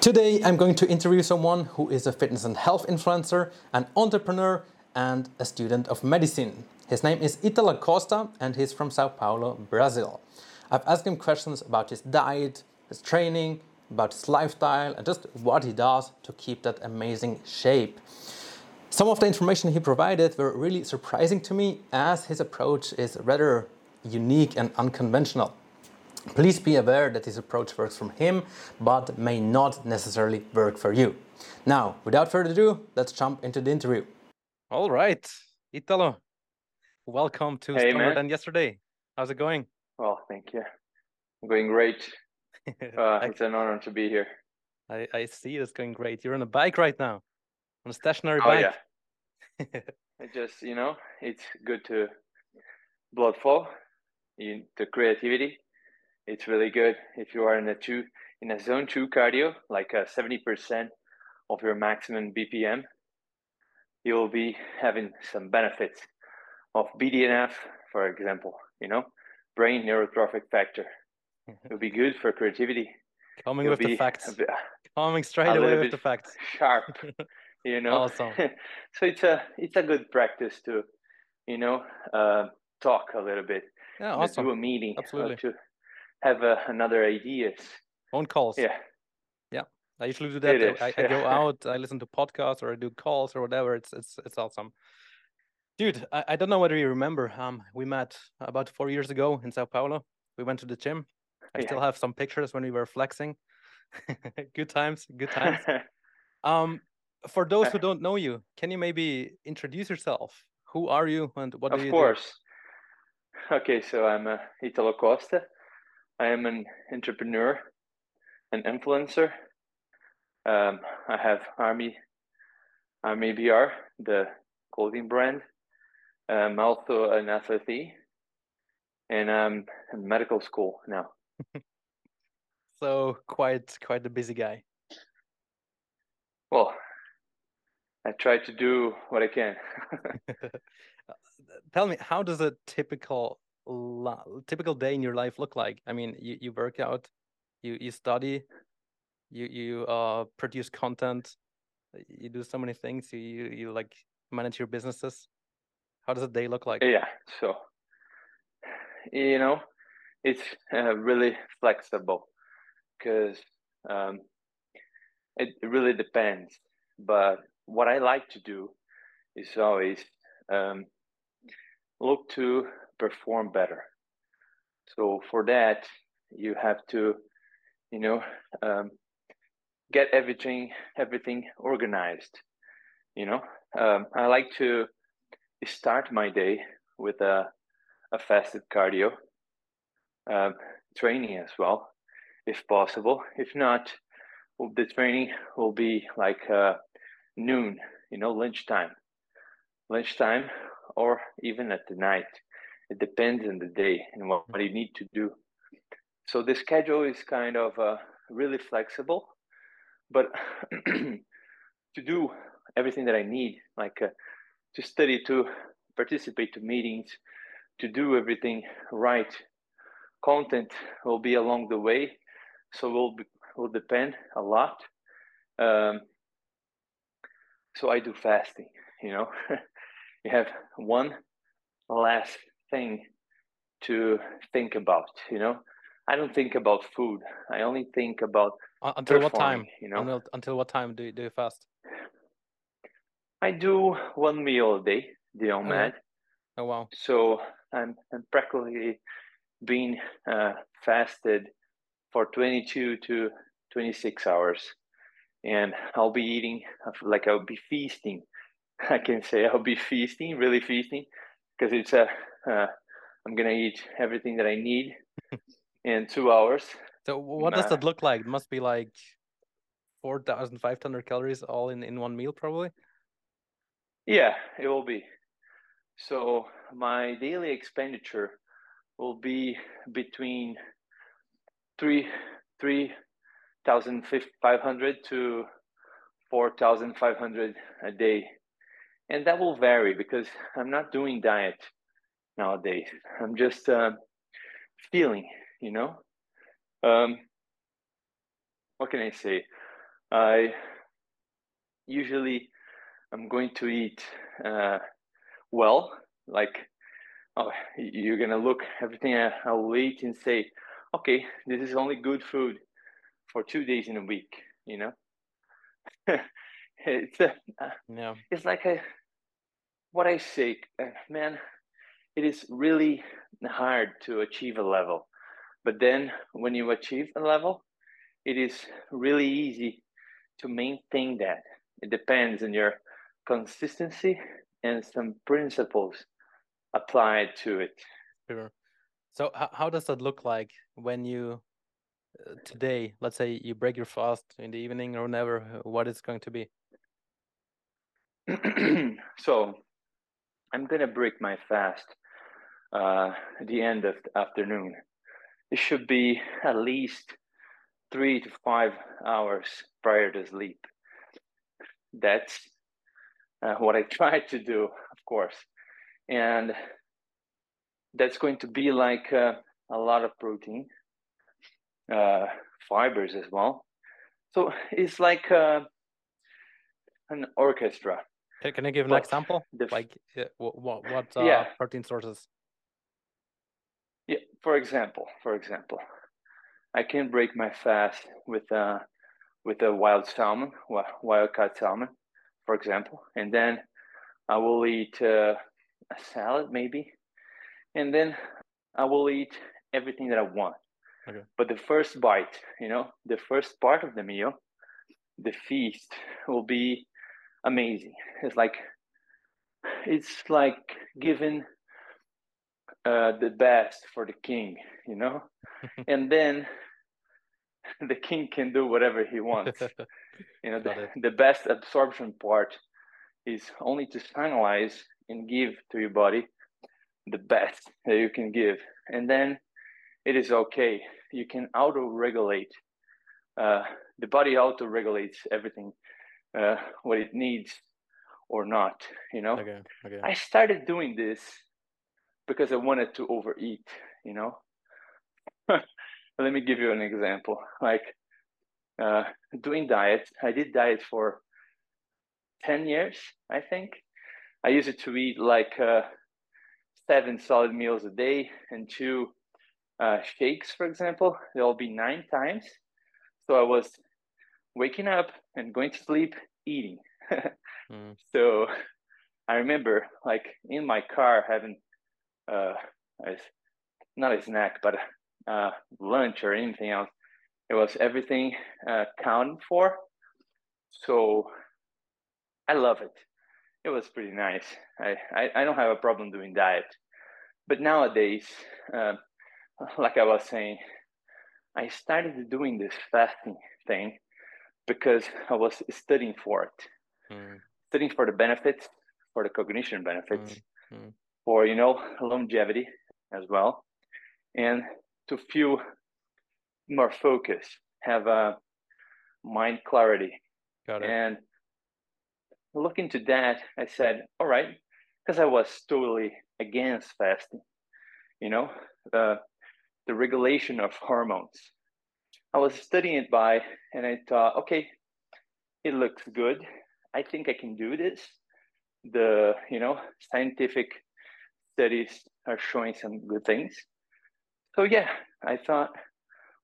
Today, I'm going to interview someone who is a fitness and health influencer, an entrepreneur, and a student of medicine. His name is Italo Costa, and he's from Sao Paulo, Brazil. I've asked him questions about his diet, his training, about his lifestyle, and just what he does to keep that amazing shape. Some of the information he provided were really surprising to me, as his approach is rather unique and unconventional. Please be aware that this approach works from him, but may not necessarily work for you. Now, without further ado, let's jump into the interview. All right, Italo, welcome to Hey, Stronger man. Than Yesterday. How's it going? Well, thank you. I'm going great. Uh, I, it's an honor to be here. I, I see it's going great. You're on a bike right now, on a stationary Oh bike. yeah, it just you know, it's good to blood flow, you, the creativity. It's really good if you are in a two in a zone two cardio, like uh, seventy percent of your maximum BPM. You will be having some benefits of BDNF, for example. You know, brain neurotrophic factor. It will be good for creativity. Coming You'll with the facts. bit- Coming straight away with the facts. sharp you know Awesome. so it's a it's a good practice to you know uh, talk a little bit Yeah, awesome. do a meeting or Absolutely. to have uh, another ideas Phone calls. yeah Yeah. I usually do that. I, is, I go out, I listen to podcasts or I do calls or whatever. It's it's it's awesome. Dude, I, I don't know whether you remember. Um, we met about four years ago in Sao Paulo. We went to the gym. I Yeah. still have some pictures when we were flexing. good times, good times. Um, for those who don't know you, can you maybe introduce yourself? Who are you and what do you do? of course okay so i'm uh, italo costa i am an entrepreneur an influencer um, i have army army br the clothing brand i'm also an athlete and i'm in medical school now? So quite quite a busy guy. Well, I try to do what I can. Tell me, how does a typical typical day in your life look like? I mean, you, you work out, you you study, you you uh produce content, you do so many things. You you, you like manage your businesses. How does a day look like? yeah, so you know, it's uh, really flexible because um, it really depends. But what I like to do is always um, look to perform better. So for that, you have to, you know, um, get everything everything organized. You know, um, I like to start my day with a a fasted cardio um, training as well, if possible. If not, the training will be like uh, noon, you know, lunchtime, lunchtime, or even at the night. It depends on the day and what, what you need to do. So the schedule is kind of uh, really flexible, but to do everything that I need, like uh, to study, to participate to meetings, to do everything right, content will be along the way, so will be, will depend a lot. Um, so I do fasting. You know, you have one last thing to think about. You know, I don't think about food. I only think about Uh, until what time? You know, Until until what time do you, do you fast? I do one meal a day, the. OMAD. Oh wow. So I'm, I'm practically being uh, fasted for 22 to 26 hours. And I'll be eating, like I'll be feasting. I can say I'll be feasting, really feasting, because it's a, uh, I'm gonna eat everything that I need in two hours. So what does that look like? It must be like four thousand five hundred calories all in in one meal, probably. Yeah, it will be. So my daily expenditure will be between three three thousand five hundred to four thousand five hundred a day, and that will vary because I'm not doing diet nowadays. I'm just uh, feeling, you know. Um, what can I say? I usually I'm going to eat uh, well, like oh, you're gonna look everything I, I will eat and say, okay, this is only good food for two days in a week. You know, it's a, uh, yeah. It's like a what I say, uh, man. It is really hard to achieve a level, but then when you achieve a level, it is really easy to maintain that. It depends on your consistency and some principles applied to it. Sure. So how does that look like when you uh, today, let's say you break your fast in the evening or whenever, uh, what is going to be? so I'm gonna break my fast uh, at the end of the afternoon. It should be at least three to five hours prior to sleep. That's uh, what I try to do, of course. And that's going to be like uh, a lot of protein, uh, fibers as well. So it's like uh, an orchestra. Can I give an but example? like uh, what what uh, yeah. protein sources? For example, for example, I can break my fast with a with a wild salmon, wild caught salmon, for example, and then I will eat uh, a salad maybe, and then I will eat everything that I want. Okay. But the first bite, you know, the first part of the meal, the feast will be amazing. It's like it's like giving uh, the best for the king, you know, and then the king can do whatever he wants. you know, the, the best absorption part is only to finalize and give to your body the best that you can give, and then it is okay. You can auto regulate. Uh, the body auto regulates everything uh, what it needs or not. You know, okay, okay. I started doing this because I wanted to overeat. You know, let me give you an example. Like uh, doing diet, I did diet for ten years, I think. I used to eat like uh, seven solid meals a day and two uh, shakes, for example. There'll be nine times. So I was waking up and going to sleep eating. mm. So I remember like in my car having uh, a, not a snack, but uh, lunch or anything else. It was everything uh, counted for. So I love it. It was pretty nice. I, I, I don't have a problem doing diet. But nowadays, uh, like I was saying, I started doing this fasting thing because I was studying for it, mm. studying for the benefits, for the cognition benefits, mm. Mm. For you know longevity as well, and to feel more focused, have a mind clarity. Got it. And looking to that, I said, all right, because I was totally against fasting, you know, uh, the regulation of hormones. I was studying it by, and I thought, okay, it looks good. I think I can do this. The you know scientific studies are showing some good things. So yeah, I thought,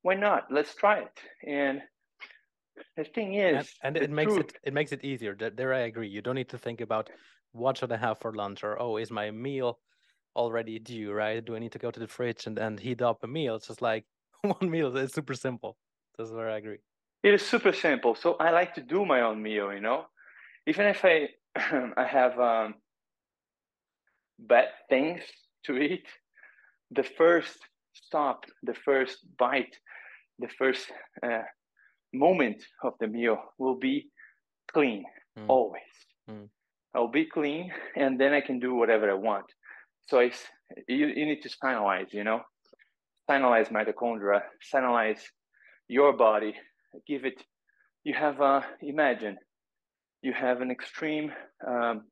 why not? Let's try it. And the thing is, and, and it makes truth, it it makes it easier. There, I agree. You don't need to think about what should I have for lunch or oh, is my meal already due? Right? Do I need to go to the fridge and, and heat up a meal? It's just like one meal. It's super simple. That's where I agree. It is super simple. So I like to do my own meal. You know, even if I I have um, bad things to eat, the first stop, the first bite, the first uh, moment of the meal will be clean mm. always. Mm. I'll be clean, and then I can do whatever I want. So it's you, you need to finalize, you know, finalize mitochondria, finalize your body, give it. You have uh, imagine you have an extreme um,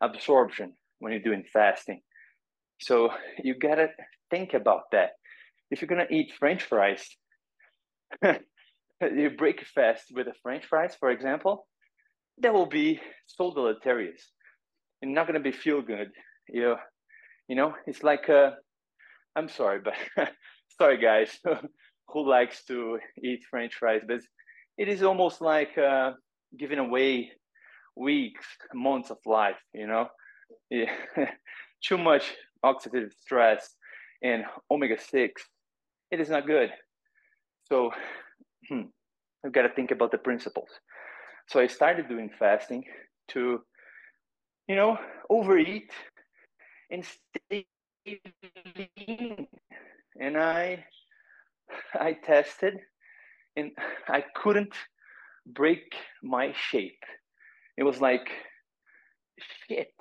absorption when you're doing fasting. So you gotta think about that. If you're gonna eat French fries, you break fast with a French fries, for example, that will be so deleterious. You're not to be feel good. You, you know, it's like, uh, I'm sorry, but sorry guys who likes to eat French fries, but it is almost like uh, giving away weeks, months of life, you know, yeah. too much oxidative stress and omega-6, it is not good. So hmm, I've got to think about the principles. So I started doing fasting to, you know, overeat and stay lean. And I, I tested, and I couldn't break my shape. It was like, shit,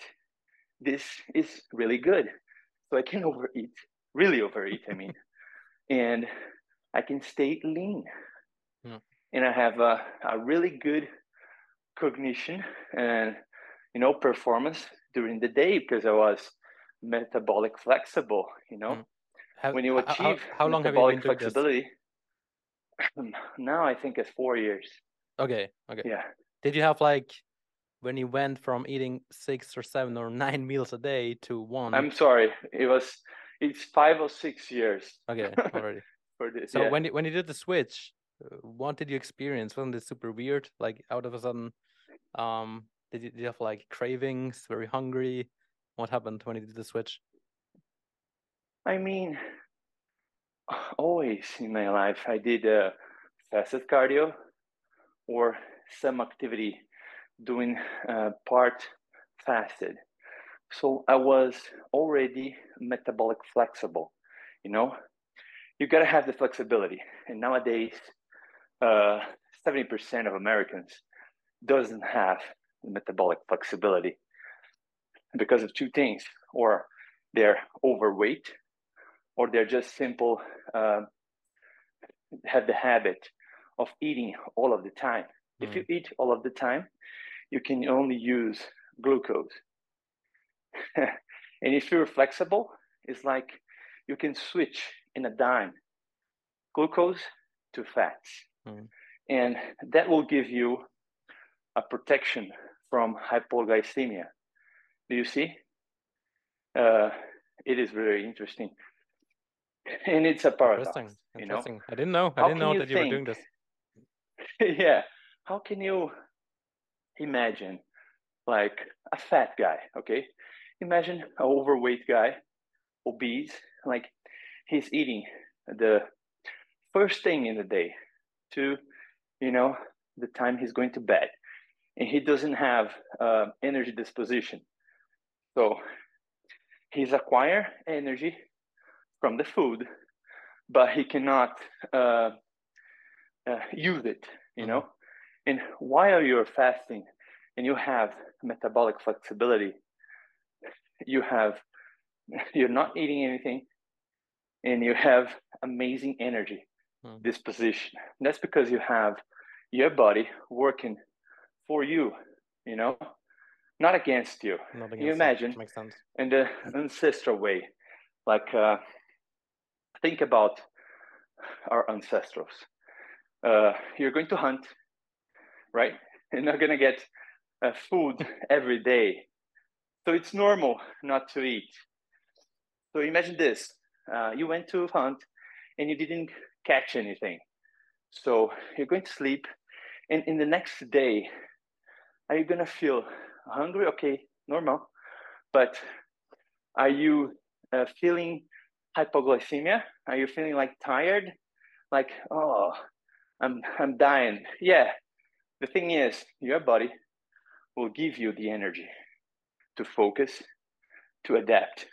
this is really good. So I can overeat, really overeat. I mean, and I can stay lean. Hmm. And I have a, a really good cognition and you know performance during the day because I was metabolic flexible. You know, mm. how, when you achieve how, how long metabolic have you been flexibility. now I think it's four years. Okay. Okay. Yeah. Did you have like when you went from eating six or seven or nine meals a day to one? I'm sorry. It was it's five or six years. Okay, already. for this. So yeah. when you, when you did the switch, uh, what did you experience? Wasn't it super weird? Like out of a sudden, um, did you, did you have like cravings? Very hungry? What happened when you did the switch? I mean, always in my life, I did uh, fasted cardio or some activity doing uh, part fasted. So I was already metabolic flexible, you know. You got to have the flexibility, and nowadays, uh, seventy percent of Americans doesn't have the metabolic flexibility because of two things: or they're overweight, or they're just simple uh, have the habit of eating all of the time. Mm. If you eat all of the time, you can only use glucose. and if you're flexible, it's like you can switch in a dime glucose to fats. Mm. And that will give you a protection from hypoglycemia. Do you see? Uh, it is very interesting. And it's a paradox. Interesting. Interesting. You know? I didn't know. I How didn't know that you were doing this. yeah. How can you imagine like a fat guy, okay? Imagine an overweight guy, obese, like he's eating the first thing in the day to, you know, the time he's going to bed. And he doesn't have uh, energy disposition. So he's acquire energy from the food, but he cannot uh, uh, use it, you know? And while you're fasting and you have metabolic flexibility, you have you're not eating anything and you have amazing energy hmm. disposition. That's because you have your body working for you you know not against you. Not against you imagine makes sense. in the ancestral way like uh, think about our ancestors. Uh, you're going to hunt right you're not going to get uh, food every day so it's normal not to eat. So imagine this uh, you went to hunt and you didn't catch anything. So you're going to sleep, and in the next day, are you going to feel hungry? Okay, normal. But are you uh, feeling hypoglycemia? Are you feeling like tired? Like, oh, I'm, I'm dying. Yeah. The thing is, your body will give you the energy to focus, to adapt,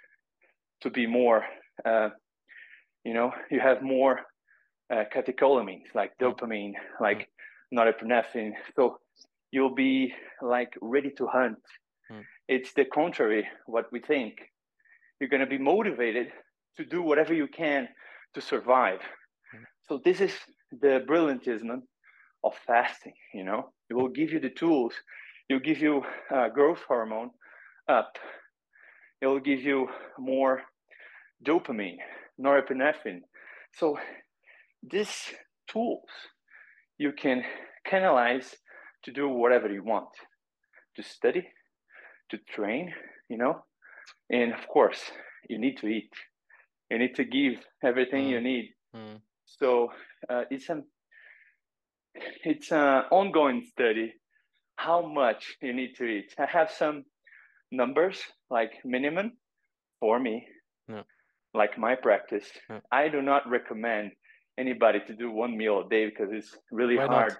to be more, uh, you know, you have more uh, catecholamines like dopamine, like mm. norepinephrine. So you'll be like ready to hunt. Mm. It's the contrary what we think. You're going to be motivated to do whatever you can to survive. Mm. So this is the brilliantism of fasting. You know, it will give you the tools. It will give you uh, growth hormone up, it will give you more dopamine, norepinephrine. So these tools you can canalize to do whatever you want to study to train you know and of course you need to eat you need to give everything mm. you need mm. so uh, it's an it's an ongoing study. How much you need to eat. I have some numbers like minimum for me. Yeah. like my practice. Yeah. i do not recommend anybody to do one meal a day because it's really Why hard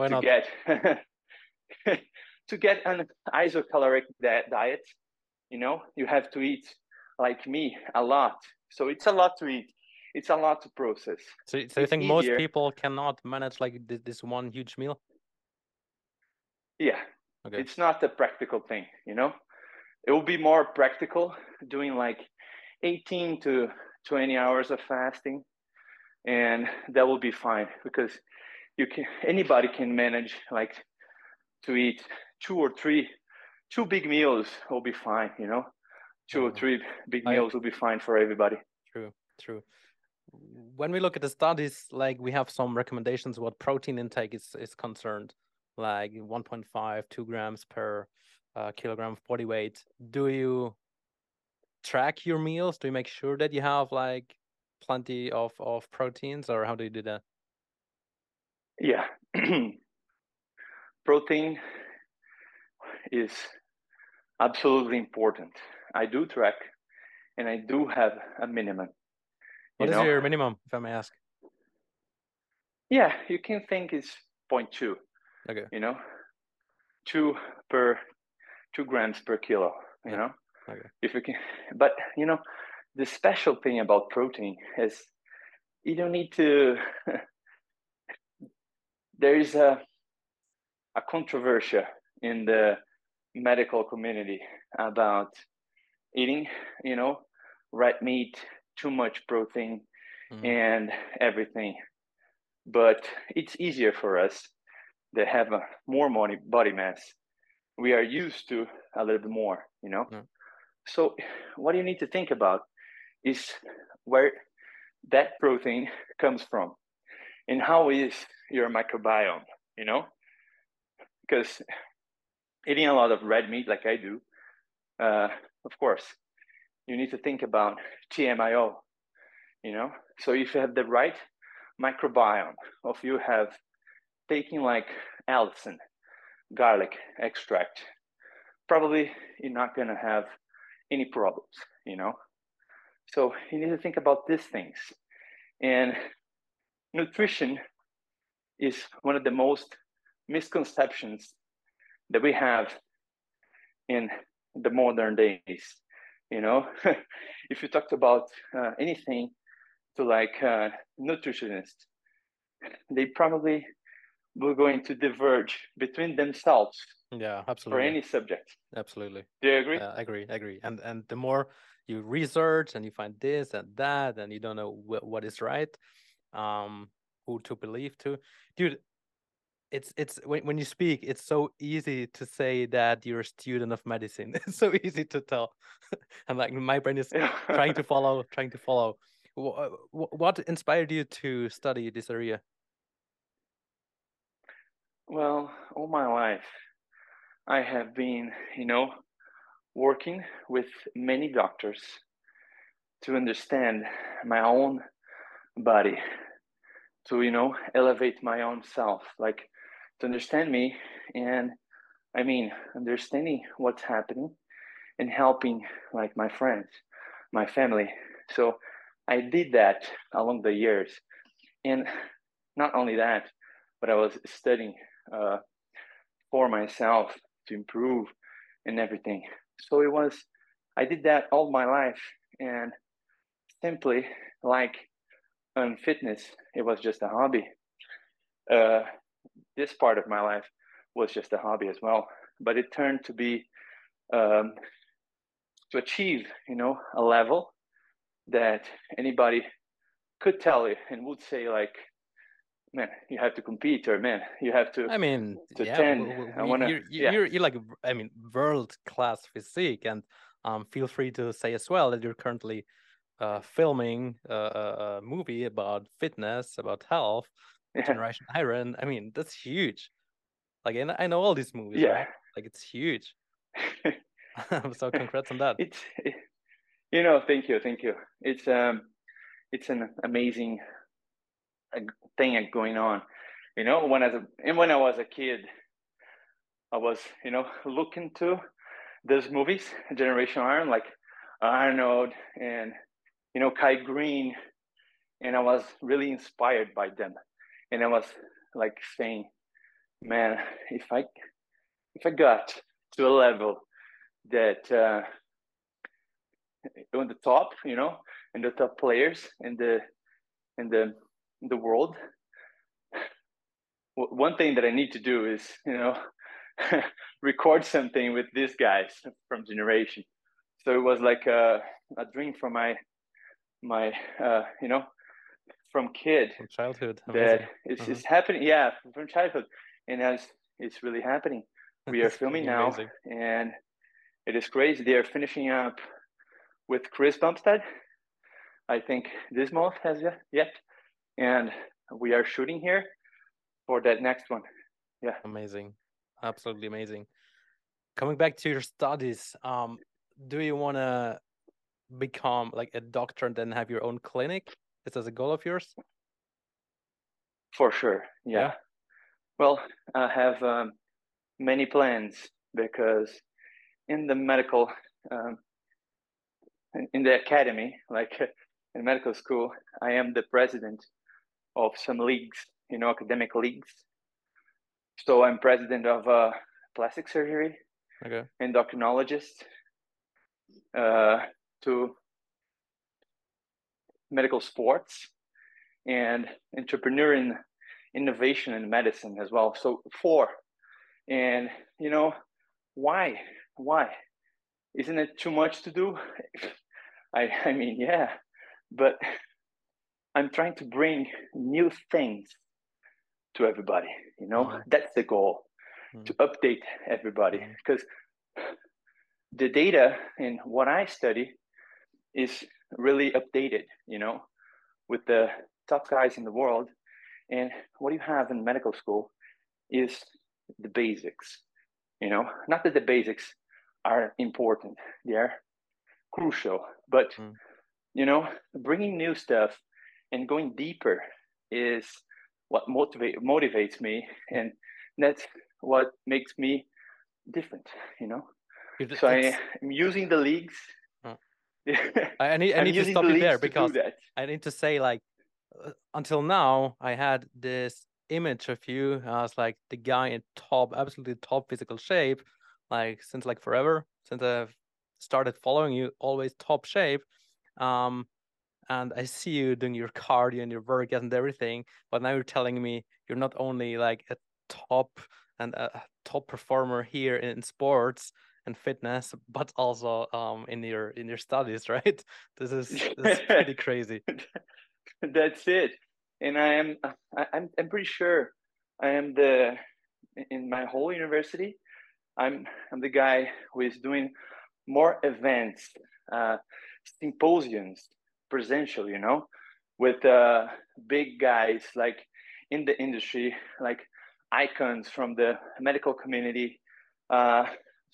to not? get to get an isocaloric diet. You know you have to eat like me a lot. So it's a lot to eat it's a lot to process. So, so you think easier. most people cannot manage like this, this one huge meal? Yeah. Okay. it's not a practical thing you know? It will be more practical doing like 18 to 20 hours of fasting and that will be fine because you can anybody can manage like to eat two or three two big meals will be fine you know? 2 or mm-hmm. three big meals I, will be fine for everybody. True true when we look at the studies like we have some recommendations what protein intake is is concerned like 1.5 2 grams per uh, kilogram of body weight do you track your meals do you make sure that you have like plenty of of proteins or how do you do that yeah protein is absolutely important. I do track and I do have a minimum. What is know? your minimum, if I may ask? Yeah, you can think it's 0.2. Okay. You know, two per two grams per kilo, you yeah. know? Okay. If you can but you know, the special thing about protein is you don't need to there is a a controversy in the medical community about eating, you know, red meat, too much protein, mm-hmm. and everything. But it's easier for us that have a more money, body mass. We are used to a little bit more, you know. Mm-hmm. So, what you need to think about is where that protein comes from and how is your microbiome, you know? Because eating a lot of red meat like I do, uh, of course, you need to think about TMAO, you know? So if you have the right microbiome, if you have taking like allicin, garlic extract, probably you're not going to have any problems, you know? So you need to think about these things. And nutrition is one of the most misconceptions that we have in the modern days. You know, if you talked about uh, anything to like uh, nutritionists, they probably were going to diverge between themselves. Yeah, absolutely. For any subject. Absolutely. Do you agree? Uh, I agree. I agree. And and the more you research and you find this and that, and you don't know wh- what is right, um, who to believe to, dude it's it's when, when you speak it's so easy to say that you're a student of medicine. It's so easy to tell. And like my brain is trying to follow trying to follow. What inspired you to study this area? Well all my life i have been you know working with many doctors to understand my own body to you know elevate my own self. Like to understand me and i mean understanding what's happening and helping like my friends my family. So i did that along the years. And not only that but i was studying uh, for myself to improve and everything. So it was i did that all my life and simply like on fitness it was just a hobby. Uh, this part of my life was just a hobby as well. But it turned to be um, to achieve, you know, a level that anybody could tell you and would say like, man, you have to compete, or man, you have to. I mean, to yeah, we, we, I wanna, you're, you're, yeah. you're, you're like, I mean, world class physique, and um, feel free to say as well that you're currently uh, filming a, a, movie about fitness, about health, Generation Iron. I mean, that's huge. Like, and I know all these movies. Yeah. Right? Like, it's huge. so, congrats on that. It's, it, you know, thank you, thank you. It's um, it's an amazing uh, thing going on. You know, when as a and when I was a kid, I was you know looking to those movies, Generation Iron, like Arnold and you know Kai Greene, and I was really inspired by them, and I was like saying, man, if I if I got to a level that uh, on the top, you know, and the top players in the in the in the world. One thing that I need to do is, you know, record something with these guys from Generation. So it was like a, a dream from my my uh, you know from kid from childhood Amazing. that it's, uh-huh. it's happening yeah from childhood and as it's really happening we are filming now and it is crazy they are finishing up with Chris Bumstead. I think this month has yet, yet, and we are shooting here for that next one. Yeah, amazing, absolutely amazing. Coming back to your studies, um, do you want to become like a doctor and then have your own clinic? Is this a goal of yours? For sure, yeah. yeah. Well, I have um, many plans because in the medical um, in the academy, like in medical school, I am the president of some leagues, you know, academic leagues. So I'm president of uh, plastic surgery, okay. endocrinologist, uh, to medical sports, and entrepreneur in innovation and medicine as well. So four, and you know, why, why? Isn't it too much to do? I, I mean, yeah, but I'm trying to bring new things to everybody. You know, mm-hmm. that's the goal mm-hmm. to update everybody because mm-hmm. the data in what I study is really updated. You know, with the top guys in the world, and what you have in medical school is the basics. You know, not that the basics are important; they are crucial. But mm. you know, bringing new stuff and going deeper is what motivate motivates me, and that's what makes me different. You know, so I am using the leagues. I need I need to stop you there because I need to say like uh, until now I had this image of you as like the guy in top absolutely top physical shape like since like forever since I've started following you, always top shape. Um, and I see you doing your cardio and your workout and everything. But now you're telling me you're not only like a top and a top performer here in sports and fitness, but also um in your in your studies, right? This is, this is pretty crazy. That's it. And I am I, I'm I'm pretty sure I am the in my whole university. I'm I'm the guy who is doing more events, uh, symposiums, presential, you know, with uh, big guys like in the industry, like icons from the medical community. Uh,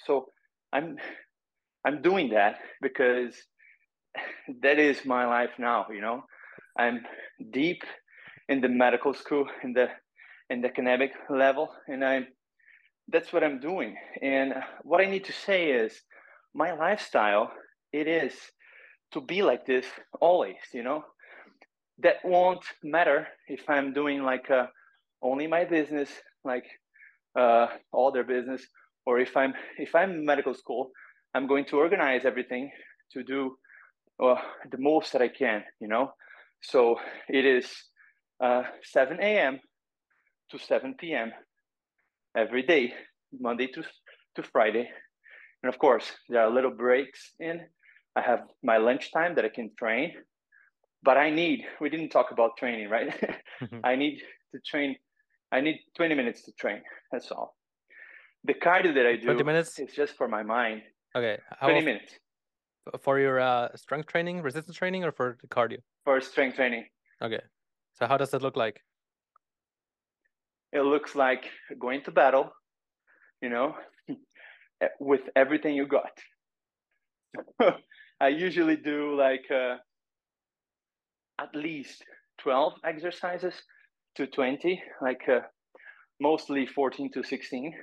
so I'm I'm doing that because that is my life now. You know, I'm deep in the medical school in the in the academic level, and I'm that's what I'm doing. And what I need to say is my lifestyle it is to be like this always you know that won't matter if i'm doing like uh, only my business like uh, all their business or if i'm if i'm in medical school i'm going to organize everything to do uh, the most that i can you know so it is uh, 7 a.m to 7 p.m every day monday to to friday and of course, there are little breaks in. I have my lunchtime that I can train, but I need, we didn't talk about training, right? Mm-hmm. I need to train, I need 20 minutes to train. That's all. The cardio that I do 20 minutes? is just for my mind. Okay. How 20 minutes. For your uh, strength training, resistance training, or for the cardio? For strength training. Okay. So how does that look like? it looks like going to battle, you know, with everything you got. I usually do like uh, at least 12 exercises to 20, like uh, mostly 14 to 16,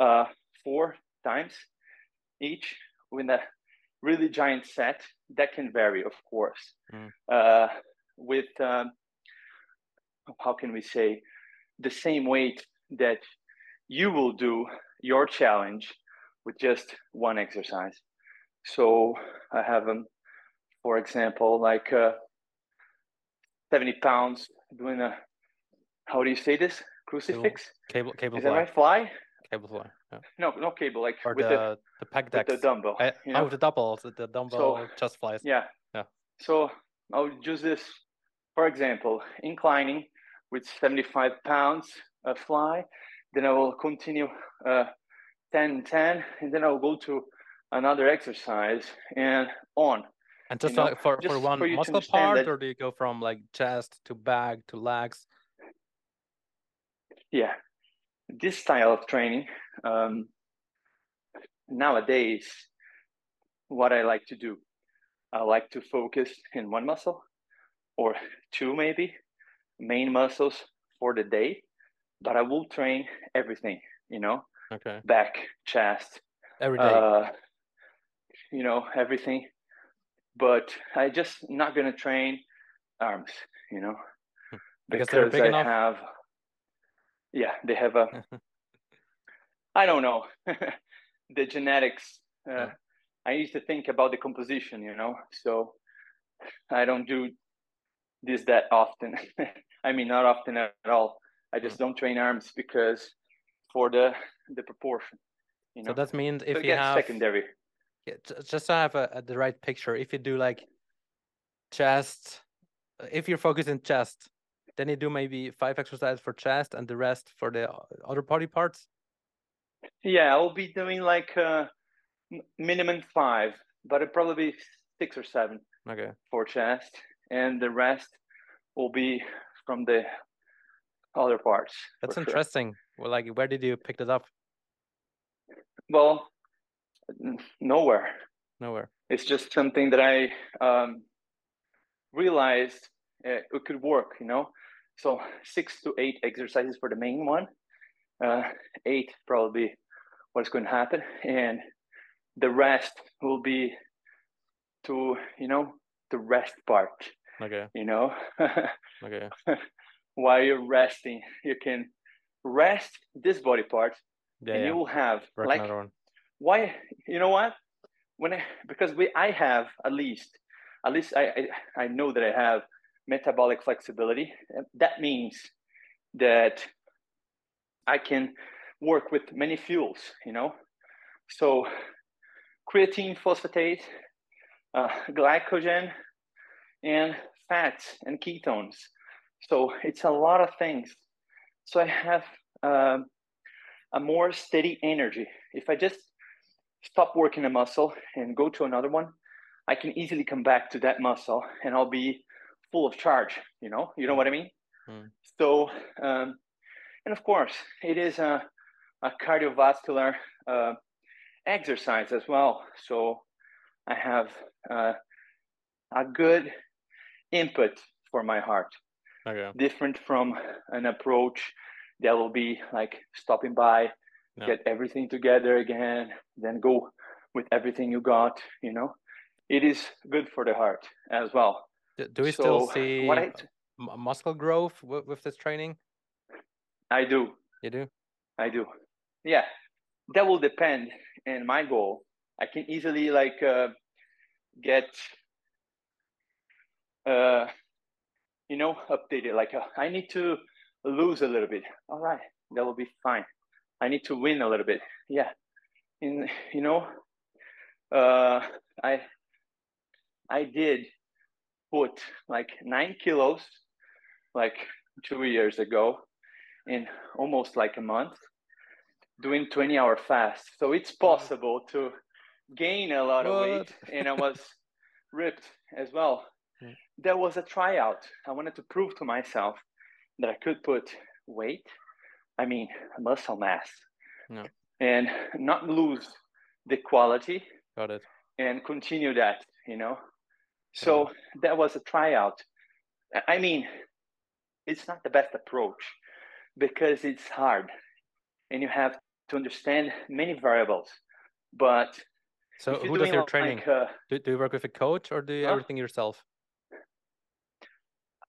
uh, four times each with a really giant set. That can vary, of course, mm. uh, with um, how can we say the same weight that you will do your challenge with just one exercise. So I have them, for example, like uh, 70 pounds doing a, how do you say this? Crucifix? Cable, cable, Is fly. that right? Fly? Cable fly. Yeah. No, no cable, like or with the, the, the pec decks. the dumbbell. I, you know? Oh, the double, the dumbbell so, chest flies. Yeah. Yeah. So I'll use this, for example, inclining with 75 pounds of fly. Then I will continue uh, 10, 10, and then I'll go to another exercise and on. And just you know, for, just for one for muscle part, that, or do you go from like chest to back to legs? Yeah, this style of training um, nowadays, what I like to do, I like to focus in one muscle or two maybe main muscles for the day, but I will train everything. You know, okay, back, chest, every day. Uh, you know everything but I just not gonna train arms, you know, because, because I enough? have, yeah, they have a, I don't know, the genetics. Uh, yeah. I used to think about the composition, you know, so I don't do this that often. I mean, not often at all. I just mm. don't train arms because for the the proportion. You know? So that means if so you have secondary yeah, just to have a, the right picture, if you do like chest, if you're focusing chest, then you do maybe five exercises for chest and the rest for the other body parts. Yeah, I'll be doing like uh, minimum five, but it probably be six or seven. Okay. For chest, and the rest will be from the other parts. That's interesting. Sure. Well, like, where did you pick that up? Well, nowhere. Nowhere. It's just something that I um, realized uh, it could work, you know. So six to eight exercises for the main one, uh, eight probably what's going to happen, and the rest will be to you know the rest part. Okay. You know. okay. While you're resting, you can rest this body part, yeah, and yeah. you will have Work like why you know what when i because we i have at least at least i i, I know that i have metabolic flexibility. That means that i can work with many fuels you know? So creatine phosphatase uh, glycogen and fats and ketones. So it's a lot of things. So i have um, a more steady energy. If i just stop working a muscle and go to another one, I can easily come back to that muscle and I'll be full of charge. You know, you know what I mean. Mm. So, um, and of course, it is a, a cardiovascular uh, exercise as well. So, I have uh, a good input for my heart. Okay. Different from an approach that will be like stopping by no. get everything together again, then go with everything you got, you know. It is good for the heart as well. Do, do we so still see I, muscle growth with, with this training? I do. You do? I do. Yeah. That will depend And my goal. I can easily like uh, get uh you know updated like uh, I need to lose a little bit. All right, that will be fine. I need to win a little bit. Yeah, in you know, uh, I I did put like nine kilos like two years ago in almost like a month doing 20 hour fast so it's possible to gain a lot of weight and i was ripped as well there was a tryout i wanted to prove to myself that i could put weight I mean, muscle mass. No. And not lose the quality Got it. and continue that, you know. So that was a tryout. I mean, it's not the best approach because it's hard and you have to understand many variables. But So who does your like, training? uh, Do, do you work with a coach or do you everything yourself?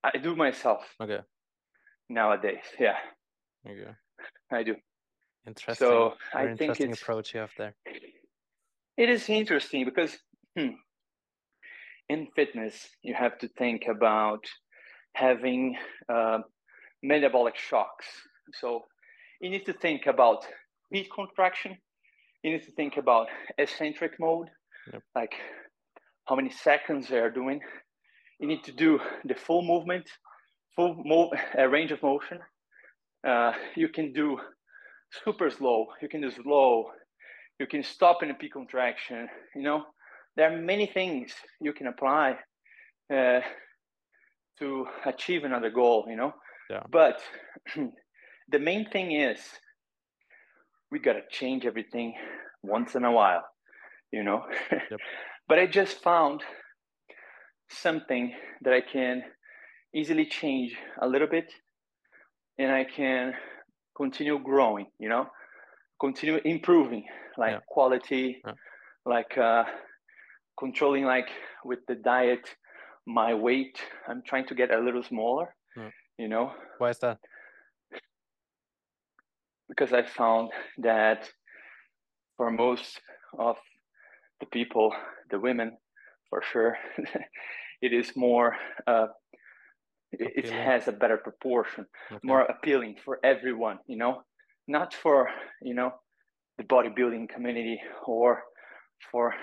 I do myself Okay. nowadays. Yeah, Okay. I do. Interesting. So Very I think interesting it's approach you have there. it is interesting because hmm, in fitness you have to think about having uh, metabolic shocks. So you need to think about heat contraction. You need to think about eccentric mode, Yep. like how many seconds they are doing. You need to do the full movement, full mo- uh, range of motion. Uh, you can do super slow. You can do slow. You can stop in a peak contraction. You know, there are many things you can apply uh, to achieve another goal. You know, Yeah. but the main thing is we gotta change everything once in a while. You know, Yep. but I just found something that I can easily change a little bit and I can continue growing, you know, continue improving like Yeah. quality, Yeah. like uh, controlling like with the diet, my weight. I'm trying to get a little smaller, Yeah. you know, Why is that? because I found that for most of the people, the women, for sure, it is more. Uh, it has a better proportion, Okay. more appealing for everyone. You know, not for you know the bodybuilding community or for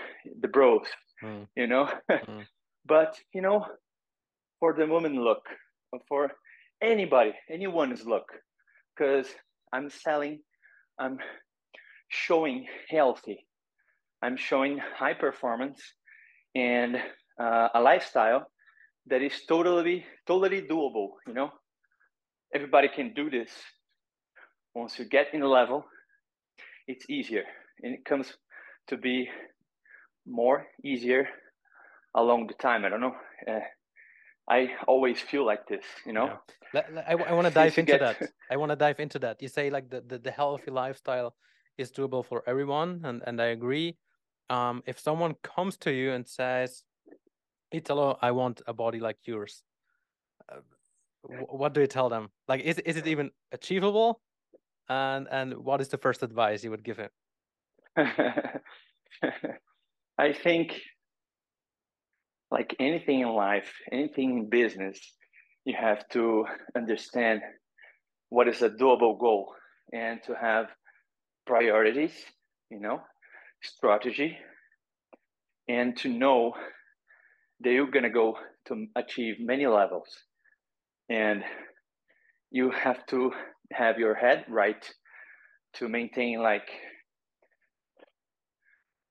the bros. Mm, You know, Mm. but you know, for the woman look, for anybody, anyone's look, because I'm selling, I'm showing healthy, I'm showing high performance and uh, a lifestyle that is totally, totally doable. You know, everybody can do this. Once you get in the level, it's easier, and it comes to be more easier along the time. I don't know. Uh, I always feel like this. You know. Yeah. Let- I, want to dive into get- that. I want to dive into that. You say like the, the, the healthy lifestyle is doable for everyone, and, and I agree. Um, if someone comes to you and says, Italo, I want a body like yours, uh, wh- what do you tell them? Like, is, is it even achievable? And and what is the first advice you would give him? I think, like anything in life, anything in business, you have to understand what is a doable goal and to have priorities, you know, strategy, and to know that you're going to go to achieve many levels. And you have to have your head right to maintain like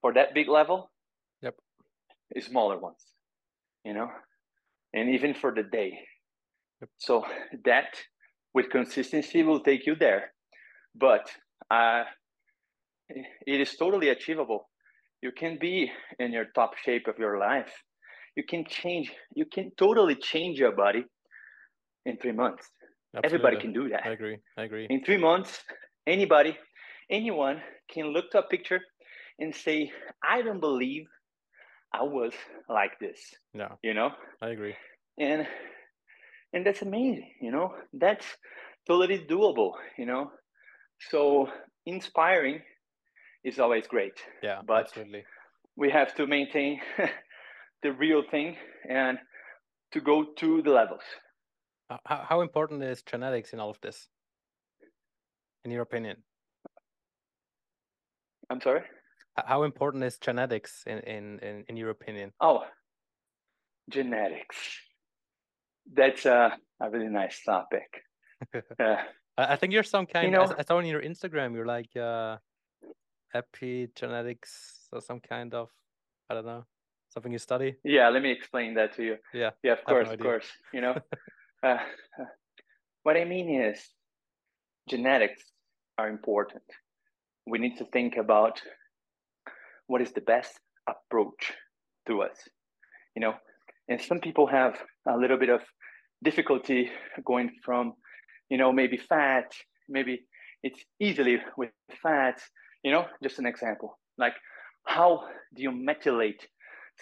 for that big level Yep. smaller ones you know and even for the day Yep. so that with consistency will take you there but uh, it is totally achievable you can be in your top shape of your life you can change you can totally change your body in three months everybody can do that I agree. I agree. in three months, anybody, anyone can look to a picture and say, I don't believe I was like this, Yeah, you know? I agree. And and that's amazing, you know, that's totally doable, you know. So inspiring is always great. Yeah, But- absolutely. We have to maintain the real thing and to go to the levels. How, how important is genetics in all of this? In your opinion? I'm sorry? How important is genetics in, in, in, in your opinion? Oh, genetics. That's a, a really nice topic. Uh, I I think you're some kind. I s- know- I saw on your Instagram you're like uh, epigenetics or some kind of I don't know something you study. yeah, let me explain that to you. Yeah, Yeah, of I have no course, of course. You know, uh, what I mean is genetics are important. We need to think about what is the best approach to us, you know. And some people have a little bit of difficulty going from, you know, maybe fat, maybe it's easily with fats, you know, just an example. Like how do you methylate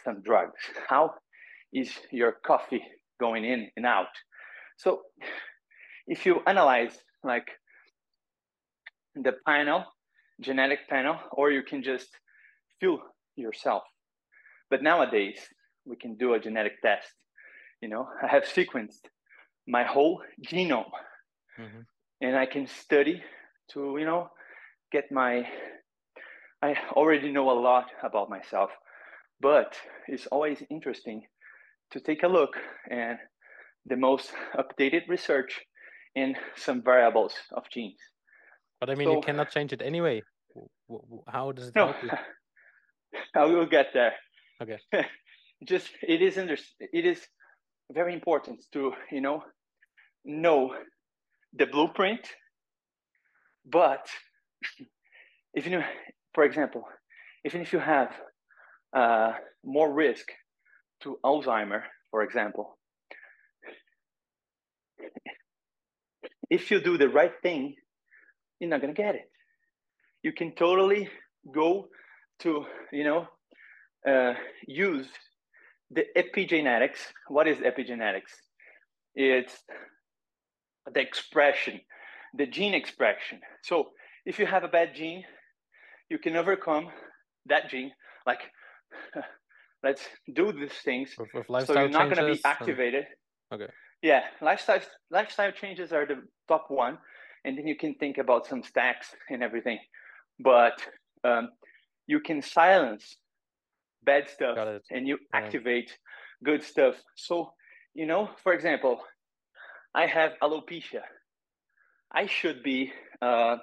some drugs? How is your coffee going in and out? So if you analyze like the panel, genetic panel, or you can just feel yourself. But nowadays we can do a genetic test. You know, I have sequenced my whole genome mm-hmm. and I can study to, you know, get my I already know a lot about myself, but it's always interesting to take a look and the most updated research in some variables of genes. But I mean, so, you cannot change it anyway. How does it no, help you? I will get there. Okay. Just it is under, it is very important to you know know the blueprint, but if you know, for example, even if you have uh, more risk to Alzheimer, for example, if you do the right thing, you're not gonna get it. You can totally go to, you know, uh, use the epigenetics. What is epigenetics? It's the expression, the gene expression. So if you have a bad gene, you can overcome that gene. Like, let's do these things. With, with so you're not going to be activated. And... Okay. Yeah, lifestyle lifestyle changes are the top one, and then you can think about some stacks and everything. But um, you can silence bad stuff and you activate good stuff. So, you know, for example, I have alopecia. I should be uh,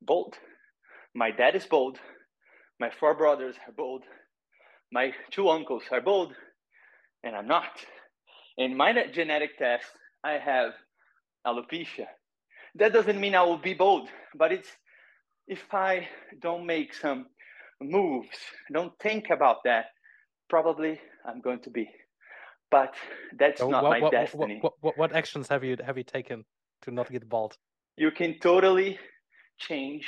bald. My dad is bald. My four brothers are bald. My two uncles are bald, and I'm not. In my genetic test, I have alopecia. That doesn't mean I will be bald, but it's if I don't make some moves, don't think about that, probably I'm going to be. But that's so not what, my what, destiny. What, what, what actions have you have you taken to not get bald? You can totally change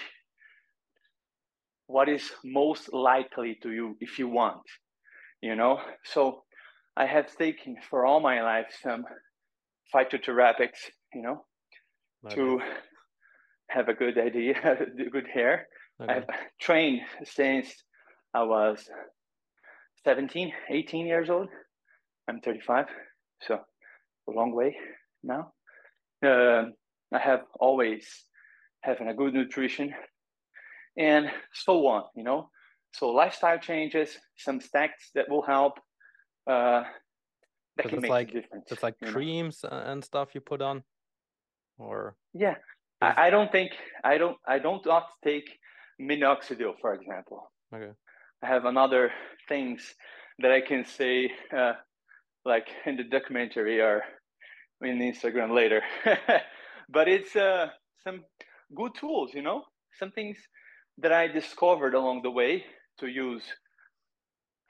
what is most likely to you if you want. You know, so I have taken for all my life some phytotherapics, you know, okay. to have a good idea, good hair. Okay. I've trained since I was 17, 18 years old. I'm 35, so a long way now. Uh, I have always having a good nutrition and so on, you know. So lifestyle changes, some stacks that will help. Uh, that can make like, a difference. It's like creams know? and stuff you put on, or yeah. I, I don't think I don't I don't not take minoxidil, for example. Okay. I have another things that I can say, uh, like in the documentary or in Instagram later. but it's uh, some good tools, you know, some things that I discovered along the way to use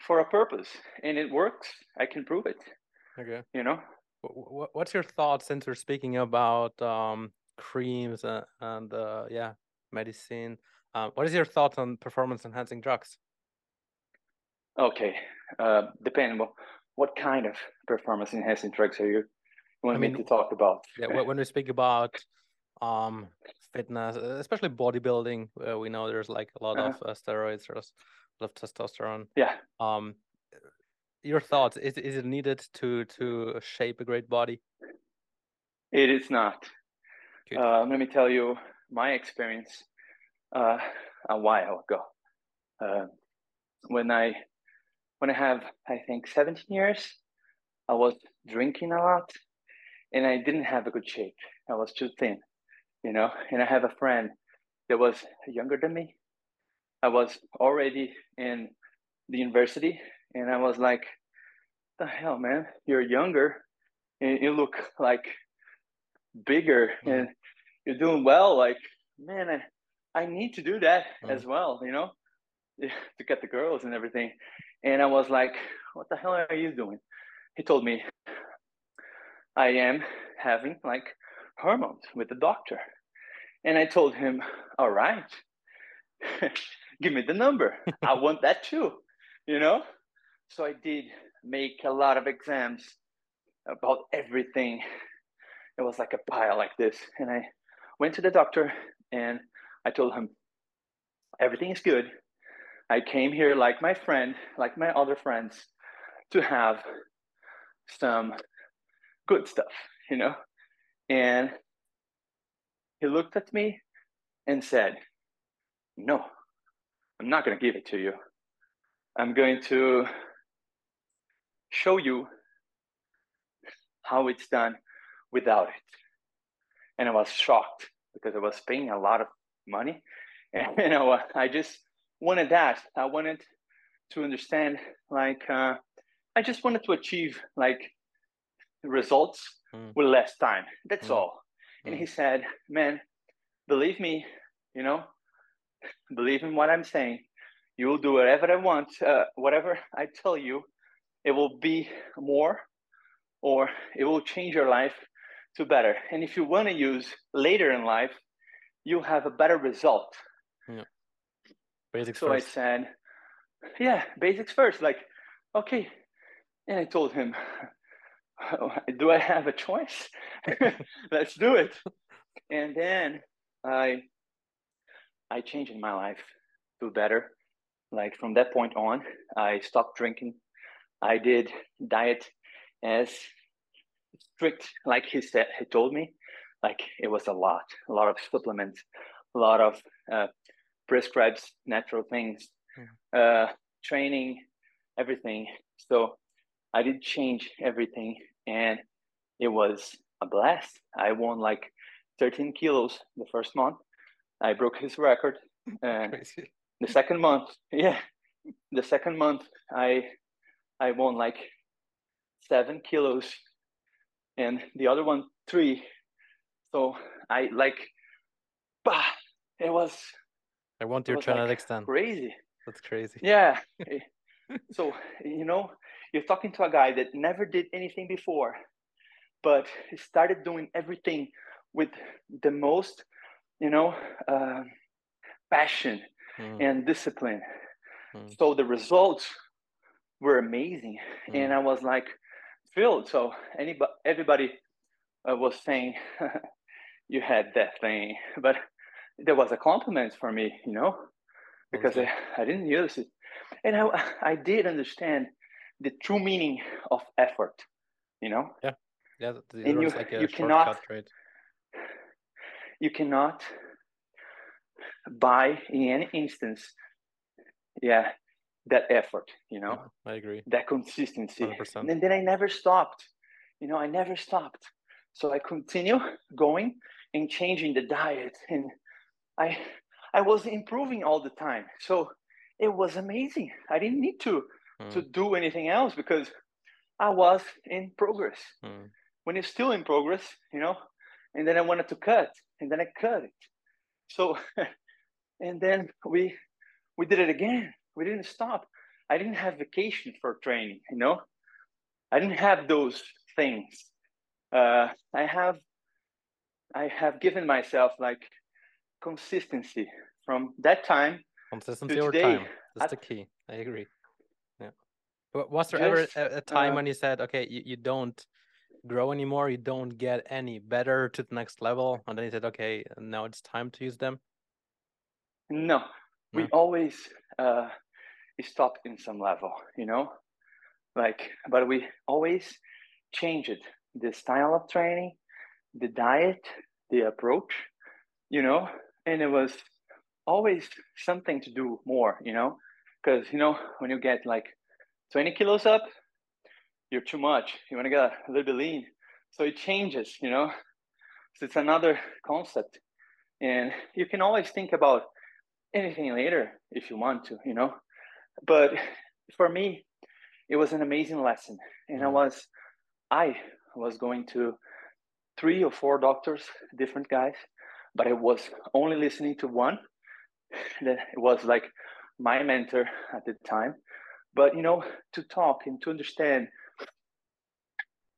for a purpose, and it works. I can prove it. Okay. You know. What's your thoughts since we're speaking about um, creams and, and uh, yeah, medicine? Uh, what is your thoughts on performance enhancing drugs? Okay, uh, depending on what kind of performance enhancing drugs are you want I mean, me to talk about? Yeah, when we speak about um fitness, especially bodybuilding, uh, we know there's like a lot uh-huh. of uh, steroids, there's a lot of testosterone. Yeah. Um, your thoughts? Is is it needed to to shape a great body? It is not. Uh, let me tell you my experience uh, a while ago. Uh, when I when I have I think 17 years, I was drinking a lot, and I didn't have a good shape. I was too thin, you know. And I have a friend that was younger than me. I was already in the university, and I was like, "The hell, man! You're younger, and you look like bigger, mm-hmm. and you're doing well. Like, man, I, I need to do that mm. as well, you know, to get the girls and everything. And I was like, what the hell are you doing? He told me, I am having like hormones with the doctor. And I told him, all right, give me the number. I want that too, you know? So I did make a lot of exams about everything. It was like a pile like this. And I went to the doctor and I told him, everything is good. I came here like my friend, like my other friends, to have some good stuff, you know? And he looked at me and said, No, I'm not going to give it to you. I'm going to show you how it's done without it. And I was shocked because I was paying a lot of money. And you know, I just wanted that. I wanted to understand, like, uh, I just wanted to achieve like results mm. with less time. That's mm. all. And mm. he said, Man, believe me, you know, believe in what I'm saying. You will do whatever I want, uh, whatever I tell you, it will be more or it will change your life to better. And if you want to use later in life, you have a better result. Yeah. Basics so first. I said, yeah, basics first. Like, okay. And I told him, do I have a choice? Let's do it. And then I I changed in my life to better. Like from that point on, I stopped drinking. I did diet as strict, like he said, he told me, like it was a lot, a lot of supplements, a lot of uh, prescribed natural things, mm. uh, training, everything. So I did change everything, and it was a blast. I won like 13 kilos the first month. I broke his record, and the second month, yeah, the second month I I won like seven kilos and the other one three. So I like, bah, it was. I want your genetics like then. Crazy. That's crazy. Yeah. so you know, you're talking to a guy that never did anything before, but he started doing everything with the most, you know, uh, passion mm. and discipline. Mm. So the results were amazing, mm. and I was like, filled. So anybody, everybody uh, was saying you had that thing, but there was a compliment for me, you know, because okay. I, I didn't use it, and I I did understand the true meaning of effort, you know. Yeah, yeah. And you like you cannot right? you cannot buy in any instance, yeah, that effort, you know. Yeah, I agree. That consistency. 100%. And then I never stopped. You know, I never stopped. So I continue going and changing the diet and I I was improving all the time. So it was amazing. I didn't need to mm. to do anything else because I was in progress. Mm. When it's still in progress, you know, and then I wanted to cut and then I cut it. So and then we we did it again we didn't stop. I didn't have vacation for training, you know. I didn't have those things. Uh, I have, I have given myself like consistency from that time. Consistency over time. That's the key. I agree. Yeah. But was there just, ever a, a time uh, when you said, okay, you, you don't grow anymore, you don't get any better to the next level, and then you said, okay, now it's time to use them? No, no. we always uh, stopped in some level, you know, like, but we always change it, the style of training, the diet, the approach, you know, and it was always something to do more, you know, because, you know, when you get like 20 kilos up, you're too much. You want to get a little bit lean. So it changes, you know. So it's another concept. And you can always think about anything later if you want to, you know but for me, it was an amazing lesson. And I mm. was, I was going to three or four doctors, different guys, but I was only listening to one. That was like my mentor at the time. But you know, to talk and to understand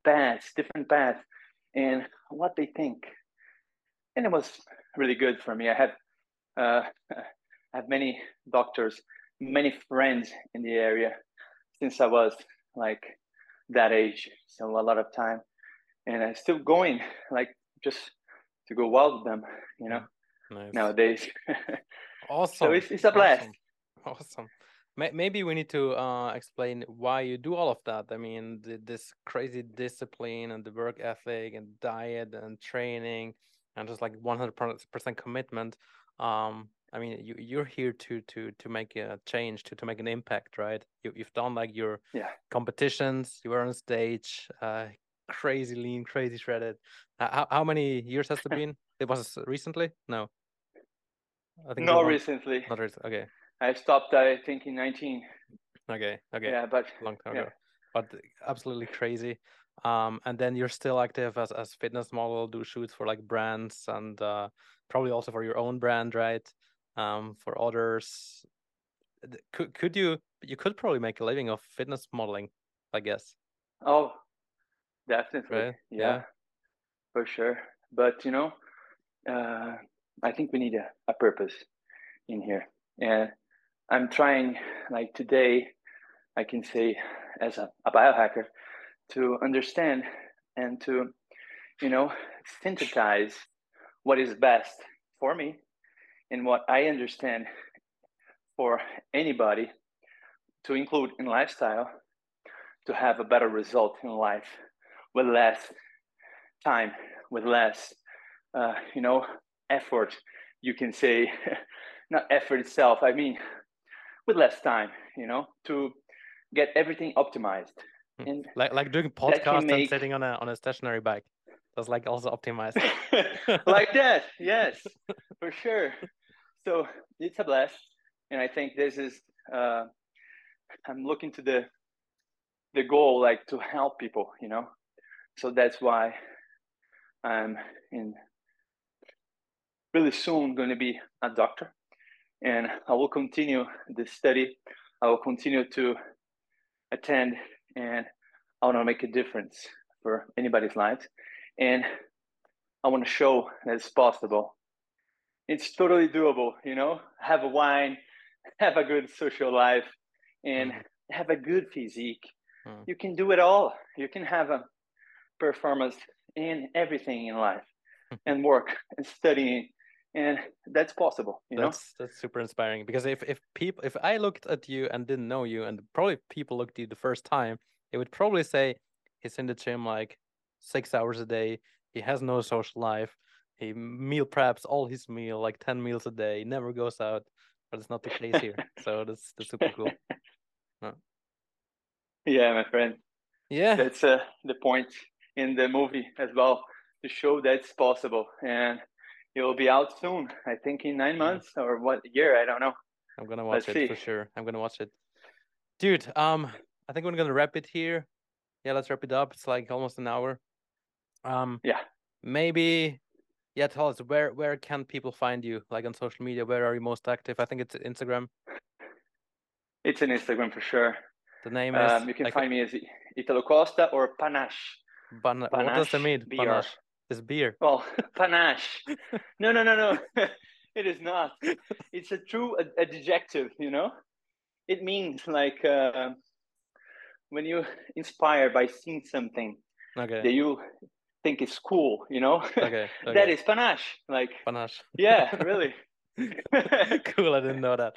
paths, different paths, and what they think, and it was really good for me. I had uh, I have many doctors, many friends in the area since I was like that age, so a lot of time, and I'm still going like just to go wild with them, you know. Nice. Nowadays, awesome. so it's, it's a blast. Awesome. awesome. Maybe we need to uh, explain why you do all of that. I mean, the, this crazy discipline and the work ethic and diet and training and just like 100% commitment. Um, I mean, you you're here to to to make a change, to to make an impact, right? You you've done like your yeah competitions. You were on stage, uh, crazy lean, crazy shredded. How how many years has it been? it was recently? No. I think not recently. Not recently. Okay. I stopped. I think in nineteen. Okay. Okay. Yeah, but long time yeah. ago. But absolutely crazy. Um, and then you're still active as as fitness model, do shoots for like brands and uh, probably also for your own brand, right? Um, for others, could could you you could probably make a living of fitness modeling, I guess. Oh, definitely. Right? Yeah, yeah, for sure. But you know, uh, I think we need a, a purpose in here, and I'm trying. Like today, I can say as a, a biohacker to understand and to, you know, synthesize what is best for me and what I understand for anybody to include in lifestyle to have a better result in life with less time, with less, uh, you know, effort. You can say, not effort itself. I mean, with less time, you know, to get everything optimized. Hmm. And like like doing podcast make... and sitting on a on a stationary bike. That's like also optimized. like that, yes, for sure. So it's a blast, and I think this is. Uh, I'm looking to the the goal, like to help people, you know. So that's why I'm in really soon going to be a doctor, and I will continue the study. I will continue to attend, and I want to make a difference for anybody's lives, and I want to show that it's possible. It's totally doable, you know. Have a wine, have a good social life, and mm. have a good physique. Mm. You can do it all. You can have a performance in everything in life, and work and studying and that's possible you that's know? that's super inspiring because if if people if i looked at you and didn't know you and probably people looked at you the first time it would probably say he's in the gym like six hours a day he has no social life he meal preps all his meal like 10 meals a day never goes out but it's not the case here so that's that's super cool yeah my friend yeah that's uh, the point in the movie as well to show that's possible and it will be out soon. I think in nine months or what year? I don't know. I'm gonna watch Let's it see. for sure. I'm gonna watch it, dude. Um, I think we're gonna wrap it here. Yeah, let's wrap it up. It's like almost an hour. Um, yeah. Maybe, yeah. Tell us where where can people find you? Like on social media, where are you most active? I think it's Instagram. It's an Instagram for sure. The name is. Um, you can like, find me as Italo Costa or Panache. Ban- Panache what does that mean? Panache. It's beer. Well, panache. no, no, no, no. it is not. It's a true adjective, you know? It means like uh, when you inspire by seeing something okay. that you think is cool, you know? Okay. okay. that is panache. Like panache. Yeah, really. cool. I didn't know that.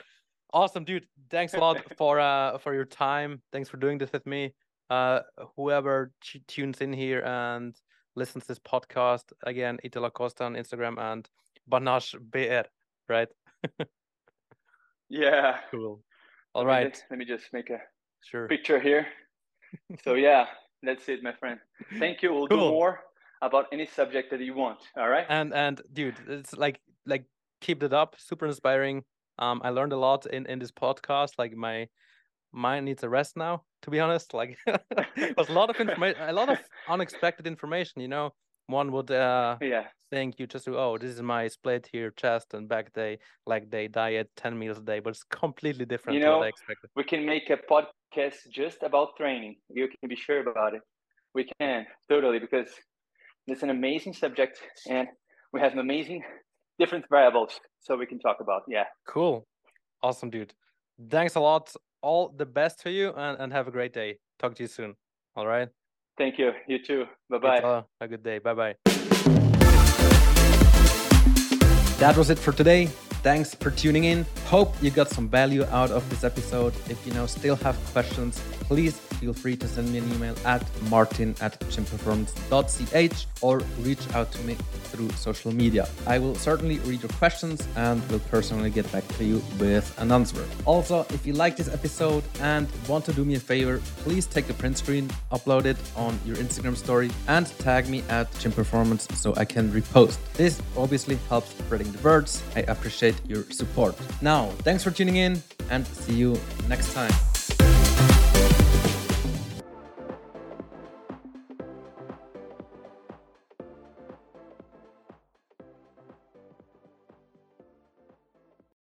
Awesome, dude. Thanks a lot for uh for your time. Thanks for doing this with me. Uh, whoever tunes in here and listens to this podcast again Italo Costa on instagram and panache br right yeah cool All let right. me just, let me just make a sure picture here so yeah that's it my friend thank you we'll cool. do more about any subject that you want all right? And and dude it's like like keep it up. Super inspiring. Um i learned a lot in in this podcast. Like my mind needs a rest now to be honest. Like it was a lot of information a lot of unexpected information you know? One would uh yeah. think you just do, oh, this is my split here, chest and back day, leg day, diet, 10 meals a day, but it's completely different you know, what I expected. We can make a podcast just about training. You can be sure about it. We can, totally, because it's an amazing subject and we have amazing different variables so we can talk about. Yeah. Cool. Awesome, dude. Thanks a lot. All the best to you and, and have a great day. Talk to you soon. All right. Thank you. You too. Bye bye. Have a good day. Bye bye. That was it for today. Thanks for tuning in. Hope you got some value out of this episode. If you now still have questions, please feel free to send me an email at martin at gymperformance.ch or reach out to me through social media. I will certainly read your questions and will personally get back to you with an answer. Also, if you like this episode and want to do me a favor, please take a print screen, upload it on your Instagram story, and tag me at gymperformance so I can repost. This obviously helps spreading the words. I appreciate your support. Now, thanks for tuning in and see you next time.